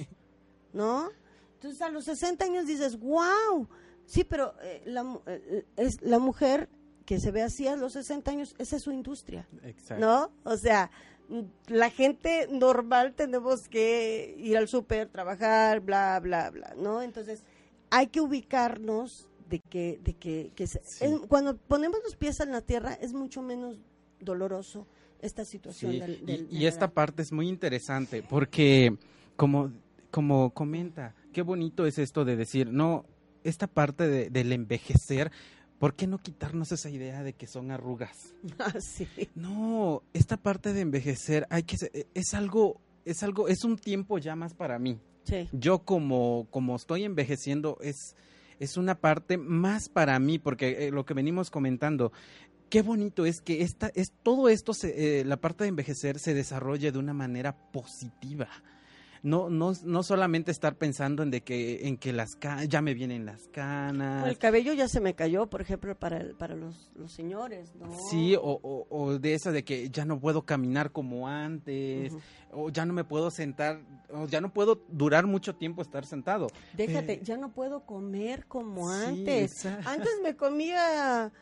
¿no? Entonces a los 60 años dices, wow, sí, pero eh, la, mu- eh, es la mujer que se ve así a los 60 años, esa es su industria, Exacto. ¿no? O sea, mm, la gente normal tenemos que ir al súper, trabajar, bla, bla, bla, ¿no? Entonces, hay que ubicarnos de que, de que, que se- Sí. es- cuando ponemos los pies en la tierra es mucho menos doloroso esta situación Sí, del, y- del- y, la esta parte es muy interesante porque como como comenta qué bonito es esto de decir no esta parte de- del envejecer ¿por qué no quitarnos esa idea de que son arrugas Ah, sí. no esta parte de envejecer hay que es algo es algo es un tiempo ya más para mí Sí. yo como como estoy envejeciendo es es una parte más para mí porque eh, lo que venimos comentando qué bonito es que esta es todo esto se, eh, la parte de envejecer se desarrolle de una manera positiva no no no solamente estar pensando en de que en que las ya me vienen las canas El cabello ya se me cayó, por ejemplo, para, el- para los, los señores, ¿no? Sí, o, o- o de esa de que ya no puedo caminar como antes, o ya no me puedo sentar, o ya no puedo durar mucho tiempo estar sentado. Déjate, Eh, ya no puedo comer como sí, antes. Antes me comía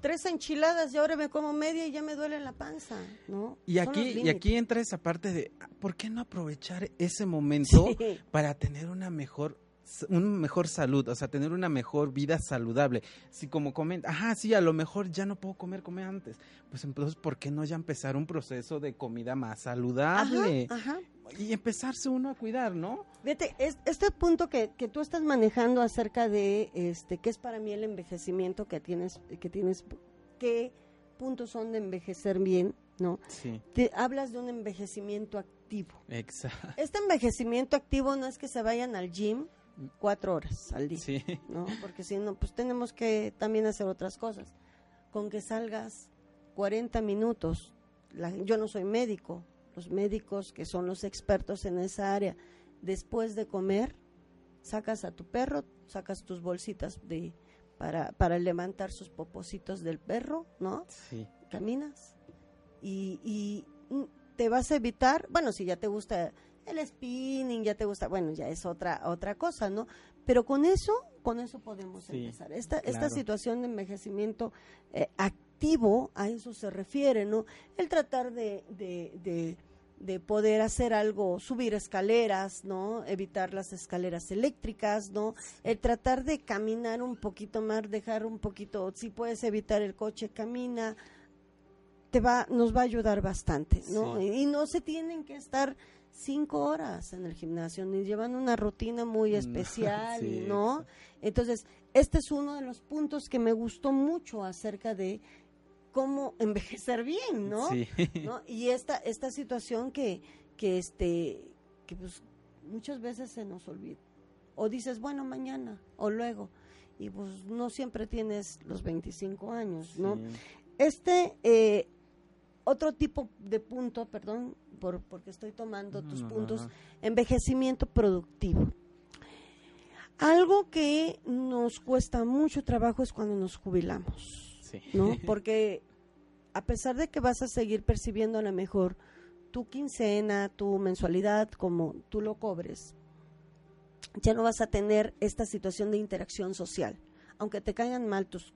tres enchiladas y ahora me como media y ya me duele la panza, ¿no? Y Son aquí, y aquí entra esa parte de, ah, ¿por qué no aprovechar ese momento Sí. para tener una mejor un mejor salud, o sea, tener una mejor vida saludable. Si como comenta, ajá, sí, a lo mejor ya no puedo comer como antes. Pues entonces, ¿por qué no ya empezar un proceso de comida más saludable? Ajá, ajá. Y empezarse uno a cuidar, ¿no? Es- este punto que, que tú estás manejando acerca de este qué es para mí el envejecimiento que tienes, que tienes, qué puntos son de envejecer bien, ¿no? Sí, Te hablas de un envejecimiento activo. exacto. Este envejecimiento activo no es que se vayan al gym cuatro horas al día, Sí, ¿no? Porque si no, pues tenemos que también hacer otras cosas. Con que salgas 40 minutos, la- yo no soy médico, los médicos que son los expertos en esa área, después de comer, sacas a tu perro, sacas tus bolsitas de para, para levantar sus popositos del perro, ¿no? sí. caminas y, y, te vas a evitar, bueno, si ya te gusta el spinning, ya te gusta, bueno, ya es otra otra cosa, ¿no? Pero con eso, con eso podemos Sí, empezar. Esta esta situación de envejecimiento eh, activo, a eso se refiere, ¿no? El tratar de, de, de, de poder hacer algo, subir escaleras, ¿no? Evitar las escaleras eléctricas, ¿no? El tratar de caminar un poquito más, dejar un poquito, si puedes evitar el coche, camina, te va, nos va a ayudar bastante, ¿no? Y no se tienen que estar cinco horas en el gimnasio, ni llevan una rutina muy especial, ¿no? Entonces, este es uno de los puntos que me gustó mucho acerca de cómo envejecer bien, ¿no? ¿no? Y esta, esta situación que, que, este, que pues muchas veces se nos olvida. O dices, bueno, mañana o luego. Y pues no siempre tienes los 25 años, ¿no? Este, eh, otro tipo de punto, perdón, por, porque estoy tomando tus puntos, envejecimiento productivo. Algo que nos cuesta mucho trabajo es cuando nos jubilamos, ¿no? Porque a pesar de que vas a seguir percibiendo a lo mejor tu quincena, tu mensualidad, como tú lo cobres, ya no vas a tener esta situación de interacción social. Aunque te caigan mal tus,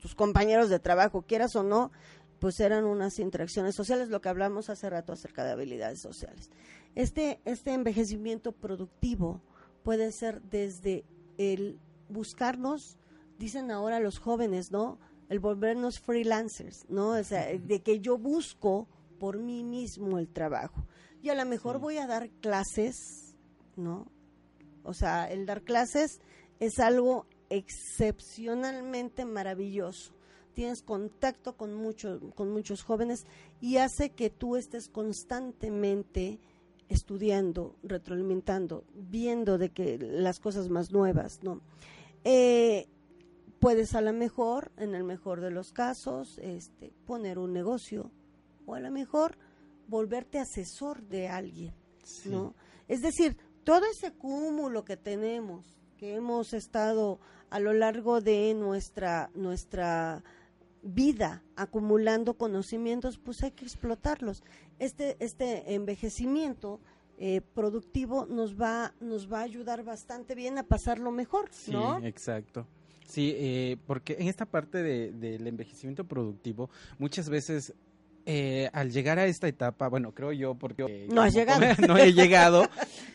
tus, compañeros de trabajo, quieras o no, pues eran unas interacciones sociales, lo que hablamos hace rato acerca de habilidades sociales. Este, este envejecimiento productivo puede ser desde el buscarnos, dicen ahora los jóvenes, ¿no? El volvernos freelancers, ¿no? O sea, de que yo busco por mí mismo el trabajo. Y a lo mejor voy a dar clases, ¿no? O sea, el dar clases es algo excepcionalmente maravilloso. Tienes contacto con, muchos con muchos jóvenes y hace que tú estés constantemente estudiando, retroalimentando, viendo de que las cosas más nuevas, ¿no? Eh, puedes a lo mejor, en el mejor de los casos, este, poner un negocio o a lo mejor volverte asesor de alguien, ¿no? Es decir, todo ese cúmulo que tenemos, que hemos estado a lo largo de nuestra, nuestra vida acumulando conocimientos, pues hay que explotarlos. Este, este envejecimiento eh, productivo nos va, nos va a ayudar bastante bien a pasarlo mejor, ¿no? Sí, exacto. Sí, eh, porque en esta parte del envejecimiento productivo, muchas veces eh, al llegar a esta etapa, bueno, creo yo, porque no has llegado, no he llegado,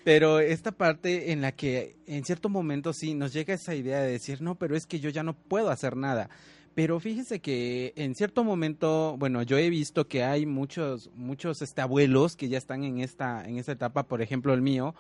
pero esta parte en la que en cierto momento sí nos llega esa idea de decir, no, pero es que yo ya no puedo hacer nada. Pero fíjese que en cierto momento, bueno, yo he visto que hay muchos, muchos este, abuelos que ya están en esta, en esta etapa, por ejemplo el mío,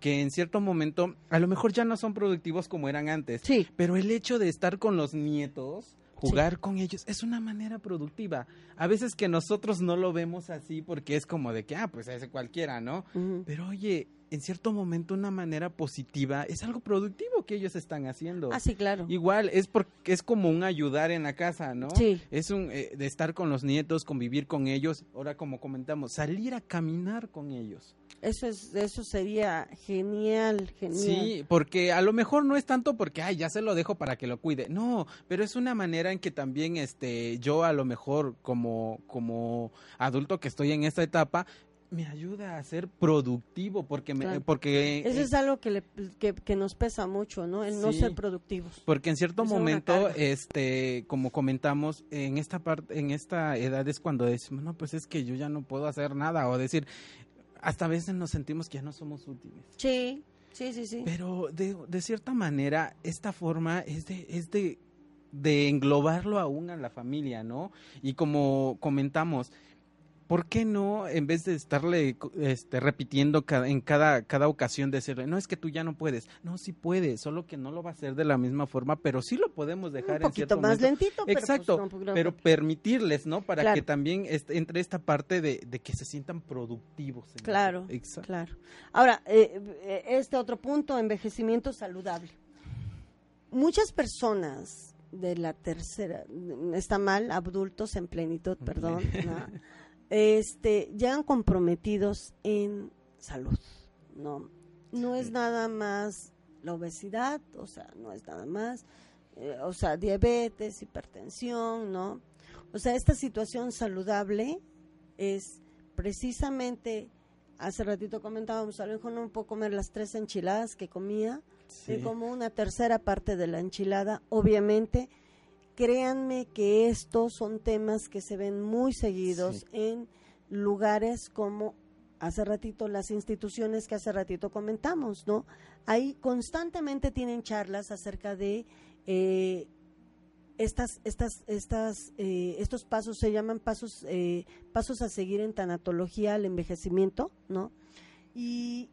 que en cierto momento a lo mejor ya no son productivos como eran antes. Sí. Pero el hecho de estar con los nietos, jugar con ellos es una manera productiva. A veces que nosotros no lo vemos así porque es como de que, ah, pues ese cualquiera, ¿no? Pero oye, en cierto momento una manera positiva es algo productivo que ellos están haciendo. Ah, sí, claro. Igual es porque es como un ayudar en la casa, ¿no? Sí. Es un eh, de estar con los nietos, convivir con ellos, ahora como comentamos, salir a caminar con ellos. Eso es, eso sería genial, genial. Sí, porque a lo mejor no es tanto porque, ay, ya se lo dejo para que lo cuide. No, pero es una manera en que también, este, yo a lo mejor como, como adulto que estoy en esta etapa, me ayuda a ser productivo porque me, porque eso es algo que, le, que, nos pesa mucho no el no ser productivos porque en cierto momento este como comentamos en esta parte en esta edad es cuando decimos no pues es que yo ya no puedo hacer nada o decir hasta a veces nos sentimos que ya no somos útiles. Sí, sí, sí, sí. Pero de, de cierta manera, esta forma es de, es de, de englobarlo aún a la familia, ¿no? Y como comentamos, ¿por qué no, en vez de estarle este, repitiendo en cada, cada ocasión, decirle, no es que tú ya no puedes? No, sí puedes, solo que no lo va a hacer de la misma forma, pero sí lo podemos dejar Un poquito más lentito. Pero pues, Exacto, pero permitirles, ¿no? Para que también entre esta parte de, que se sientan productivos. Claro, claro. Ahora, eh, eh, este otro punto, envejecimiento saludable. Muchas personas de la tercera, está mal, adultos en plenitud, perdón, ¿no? este, llegan comprometidos en salud, ¿no? No es nada más la obesidad, o sea, no es nada más, eh, o sea, diabetes, hipertensión, ¿no? O sea, esta situación saludable es precisamente, hace ratito comentábamos, a lo mejor no puedo comer las tres enchiladas que comía, como una tercera parte de la enchilada, obviamente créanme que estos son temas que se ven muy seguidos en lugares como hace ratito las instituciones que hace ratito comentamos, ¿no? Ahí constantemente tienen charlas acerca de eh, estas, estas, estas, eh, estos pasos se llaman pasos, eh, pasos a seguir en tanatología al envejecimiento, ¿no? Y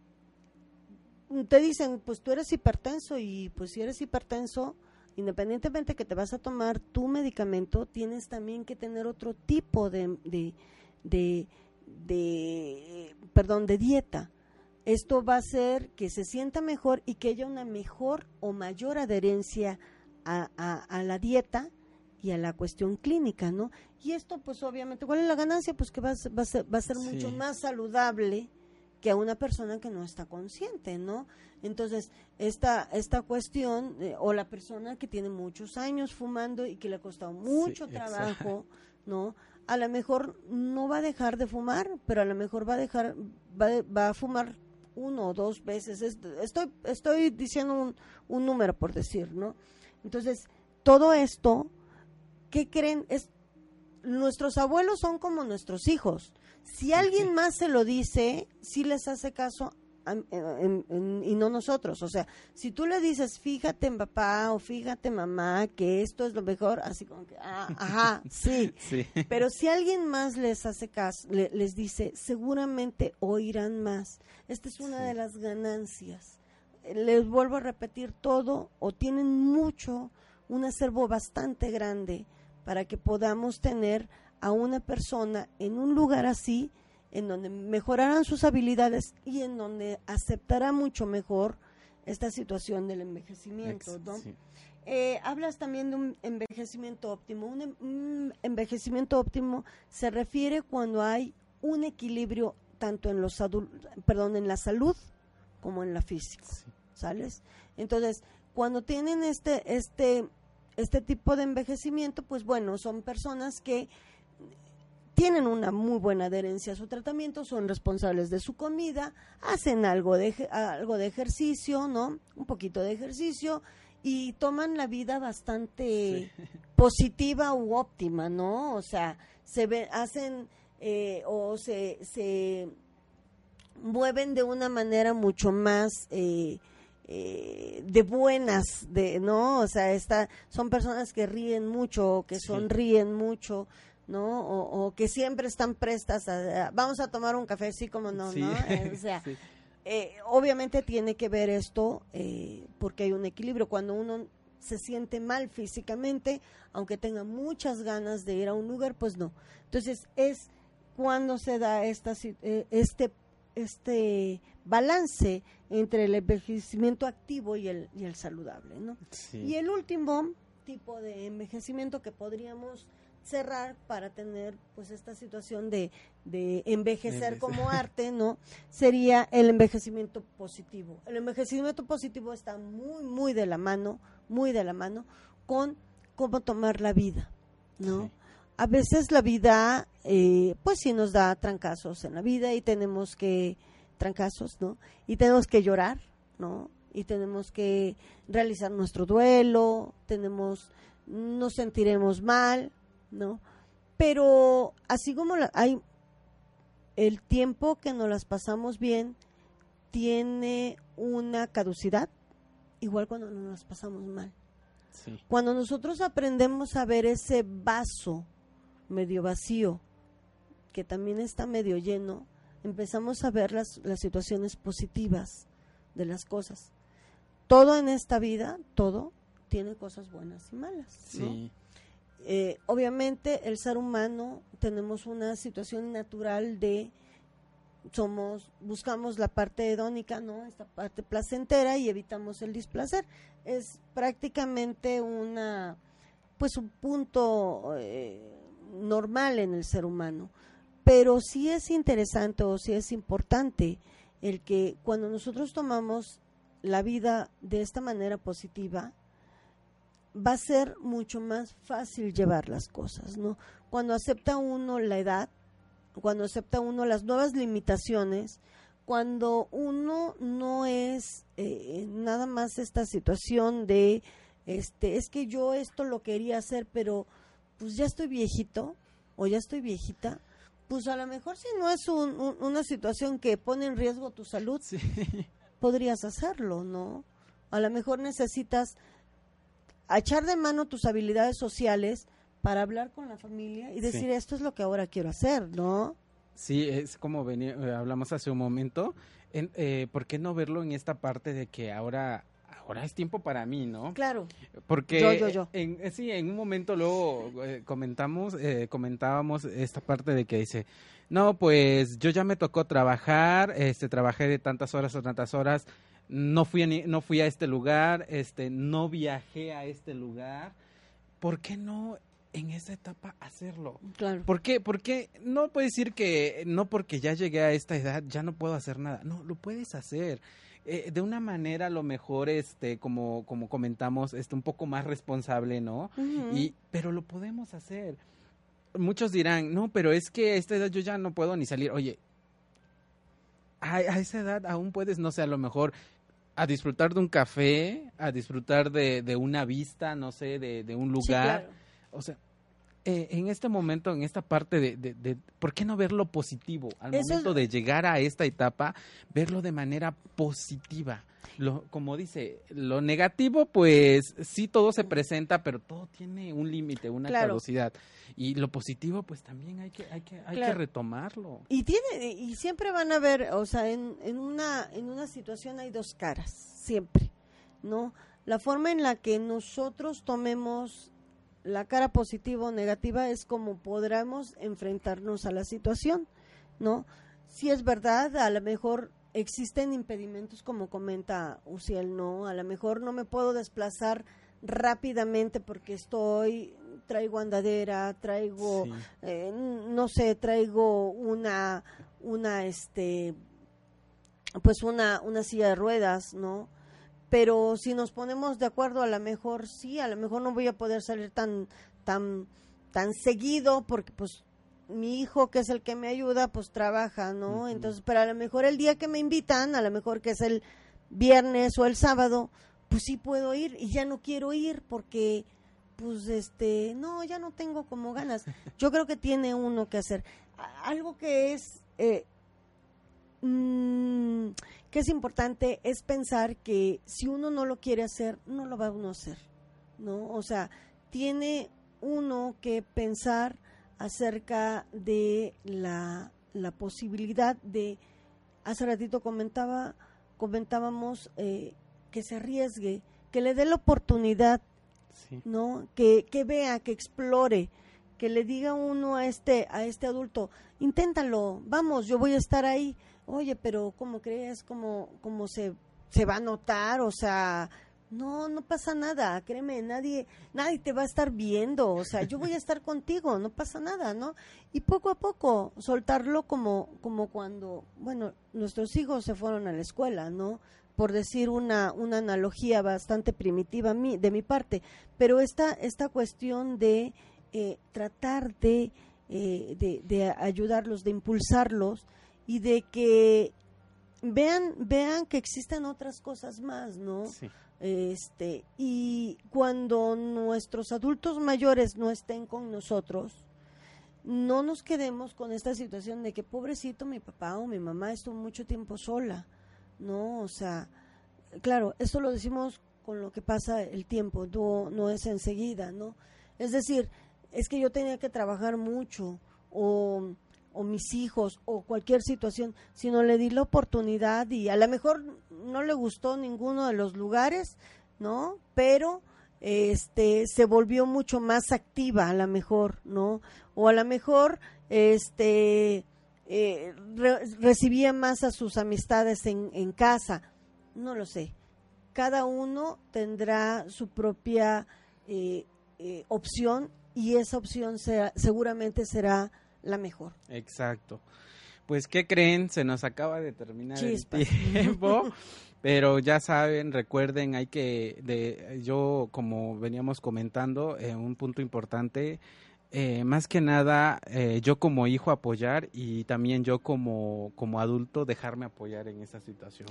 te dicen, pues tú eres hipertenso y pues si eres hipertenso, independientemente que te vas a tomar tu medicamento, tienes también que tener otro tipo de, de, de, de perdón, de dieta. Esto va a hacer que se sienta mejor y que haya una mejor o mayor adherencia a, la dieta y a la cuestión clínica, ¿no? Y esto, pues obviamente, ¿cuál es la ganancia? Pues que va, va, a, ser, va a ser mucho más saludable que a una persona que no está consciente, ¿no? Entonces, esta, esta cuestión, o la persona que tiene muchos años fumando y que le ha costado mucho trabajo, ¿no? A lo mejor no va a dejar de fumar, pero a lo mejor va a dejar, va, va a fumar uno o dos veces. Estoy, estoy diciendo un, un número por decir, ¿no? Entonces, todo esto, ¿qué creen? Es, nuestros abuelos son como nuestros hijos. Si alguien más se lo dice, sí les hace caso y no nosotros. O sea, si tú le dices, fíjate en papá o fíjate mamá, que esto es lo mejor, así como que, ah, ajá, sí. Pero si alguien más les hace caso, les dice, seguramente oirán más. Esta es una de las ganancias les vuelvo a repetir todo o tienen mucho, un acervo bastante grande para que podamos tener a una persona en un lugar así, en donde mejorarán sus habilidades y en donde aceptará mucho mejor esta situación del envejecimiento. Eh, hablas también de un envejecimiento óptimo. Un, un, envejecimiento óptimo se refiere cuando hay un equilibrio tanto en los perdón, en la salud como en la física. ¿sales? Entonces, cuando tienen este, este, este tipo de envejecimiento, pues bueno, son personas que tienen una muy buena adherencia a su tratamiento, son responsables de su comida, hacen algo de, algo de ejercicio, ¿no? Un poquito de ejercicio y toman la vida bastante positiva u óptima, ¿no? O sea, se ve, hacen eh, o se, se mueven de una manera mucho más eh, eh, de buenas, de, ¿no? O sea, está, son personas que ríen mucho, que sonríen mucho, ¿no? O, que siempre están prestas a, vamos a tomar un café, sí como no, ¿no? Eh, o sea, eh, obviamente tiene que ver esto porque hay un equilibrio. Cuando uno se siente mal físicamente, aunque tenga muchas ganas de ir a un lugar, pues no. Entonces es cuando se da esta, este este balance entre el envejecimiento activo y el, y el saludable, ¿no? Y el último tipo de envejecimiento que podríamos cerrar para tener pues esta situación de, de envejecer como arte, ¿no? Sería el envejecimiento positivo. El envejecimiento positivo está muy, muy de la mano, muy de la mano con cómo tomar la vida, ¿no? a veces la vida, eh, pues sí nos da trancazos en la vida y tenemos que, trancazos, ¿no? Y tenemos que llorar, ¿no? Y tenemos que realizar nuestro duelo, tenemos, nos sentiremos mal, ¿no? Pero así como hay el tiempo que nos las pasamos bien tiene una caducidad, igual cuando nos las pasamos mal. Cuando nosotros aprendemos a ver ese vaso medio vacío, que también está medio lleno, empezamos a ver las, las situaciones positivas de las cosas. Todo en esta vida, todo, tiene cosas buenas y malas. Eh, obviamente el ser humano tenemos una situación natural de somos buscamos la parte hedónica no esta parte placentera y evitamos el displacer es prácticamente una pues un punto eh, normal en el ser humano. Pero sí es interesante o sí es importante el que cuando nosotros tomamos la vida de esta manera positiva, va a ser mucho más fácil llevar las cosas, ¿no? Cuando acepta uno la edad, cuando acepta uno las nuevas limitaciones, cuando uno no es eh, nada más esta situación de, este, es que yo esto lo quería hacer, pero pues ya estoy viejito o ya estoy viejita, pues a lo mejor si no es una situación que pone en riesgo tu salud, podrías hacerlo, ¿no? A lo mejor necesitas a echar de mano tus habilidades sociales para hablar con la familia y decir esto es lo que ahora quiero hacer, ¿no? Sí, es como venía, eh, hablamos hace un momento. En, eh, ¿Por qué no verlo en esta parte de que ahora ahora es tiempo para mí, ¿no? Claro. Porque yo, yo, yo. En, eh, sí, en un momento luego comentamos, comentábamos esta parte de que dice, no, pues yo ya me tocó trabajar, este, trabajé de tantas horas o tantas horas, no fui a, no fui a este lugar, este, no viajé a este lugar. ¿Por qué no en esa etapa hacerlo. Claro. ¿Por qué? Porque no puedes decir que no porque ya llegué a esta edad ya no puedo hacer nada. No, lo puedes hacer. Eh, de una manera a lo mejor este como como comentamos este un poco más responsable no y pero lo podemos hacer muchos dirán no pero es que a esta edad yo ya no puedo ni salir oye a, esa edad aún puedes no sé a lo mejor a disfrutar de un café a disfrutar de, de una vista no sé de, de un lugar. o sea, eh, en este momento, en esta parte de, de, ¿por qué no ver lo positivo? Al momento de llegar a esta etapa, verlo de manera positiva. Lo, como dice, lo negativo, pues sí todo se presenta, pero todo tiene un límite, una caducidad. Y lo positivo, pues también hay que, hay que, hay que retomarlo. Y tiene, y siempre van a ver, o sea, en, en una, en una situación hay dos caras, siempre, ¿no? La forma en la que nosotros tomemos la cara positiva o negativa es como podremos enfrentarnos a la situación, ¿no? Si es verdad, a lo mejor existen impedimentos como comenta Uciel, ¿no? A lo mejor no me puedo desplazar rápidamente porque estoy, traigo andadera, traigo, eh, no sé, traigo una, una, este, pues una, una silla de ruedas, ¿no? Pero si nos ponemos de acuerdo a lo mejor sí, a lo mejor no voy a poder salir tan tan tan seguido porque pues mi hijo que es el que me ayuda pues trabaja, ¿no? Entonces, pero a lo mejor el día que me invitan, a lo mejor que es el viernes o el sábado, pues sí puedo ir y ya no quiero ir porque pues este, no, ya no tengo como ganas. Yo creo que tiene uno que hacer algo que es eh, mmm, que es importante es pensar que si uno no lo quiere hacer, no lo va a uno hacer, ¿no? O sea, tiene uno que pensar acerca de la, la posibilidad de, hace ratito comentaba, comentábamos eh, que se arriesgue, que le dé la oportunidad, ¿no? Que, que vea, que explore, que le diga uno a este, a este adulto, inténtalo, vamos, yo voy a estar ahí, oye, pero ¿cómo crees? ¿Cómo, cómo se, se va a notar? O sea, no, no pasa nada, créeme, nadie, nadie te va a estar viendo, o sea, yo voy a estar contigo, no pasa nada, ¿no? Y poco a poco soltarlo como, como cuando, bueno, nuestros hijos se fueron a la escuela, ¿no? Por decir una, una analogía bastante primitiva de mi parte, pero esta, esta cuestión de eh, tratar de, eh, de, de ayudarlos, de impulsarlos, y de que vean vean que existen otras cosas más, ¿no? Este, y cuando nuestros adultos mayores no estén con nosotros, no nos quedemos con esta situación de que pobrecito mi papá o mi mamá estuvo mucho tiempo sola, ¿no? O sea, claro, esto lo decimos con lo que pasa el tiempo, no, no es enseguida, ¿no? Es decir, es que yo tenía que trabajar mucho o o mis hijos o cualquier situación, sino le di la oportunidad y a lo mejor no le gustó ninguno de los lugares, ¿no? Pero este se volvió mucho más activa a lo mejor, ¿no? O a lo mejor este eh, recibía más a sus amistades en, en casa, no lo sé. Cada uno tendrá su propia eh, eh, opción y esa opción seguramente será la mejor. Exacto. Pues, ¿qué creen? Se nos acaba de terminar el tiempo. Pero ya saben, recuerden, hay que, de, yo como veníamos comentando, eh, un punto importante, eh, más que nada eh, yo como hijo apoyar y también yo como, como adulto dejarme apoyar en esa situación.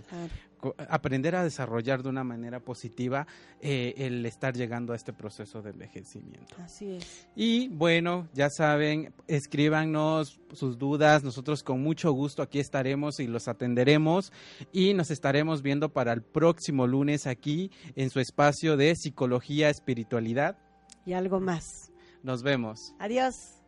aprender a desarrollar de una manera positiva eh, el estar llegando a este proceso de envejecimiento. Así es. Y bueno, ya saben, escríbanos sus dudas, nosotros con mucho gusto aquí estaremos y los atenderemos y nos estaremos viendo para el próximo lunes aquí en su espacio de psicología, espiritualidad. Y algo más. Nos vemos. Adiós.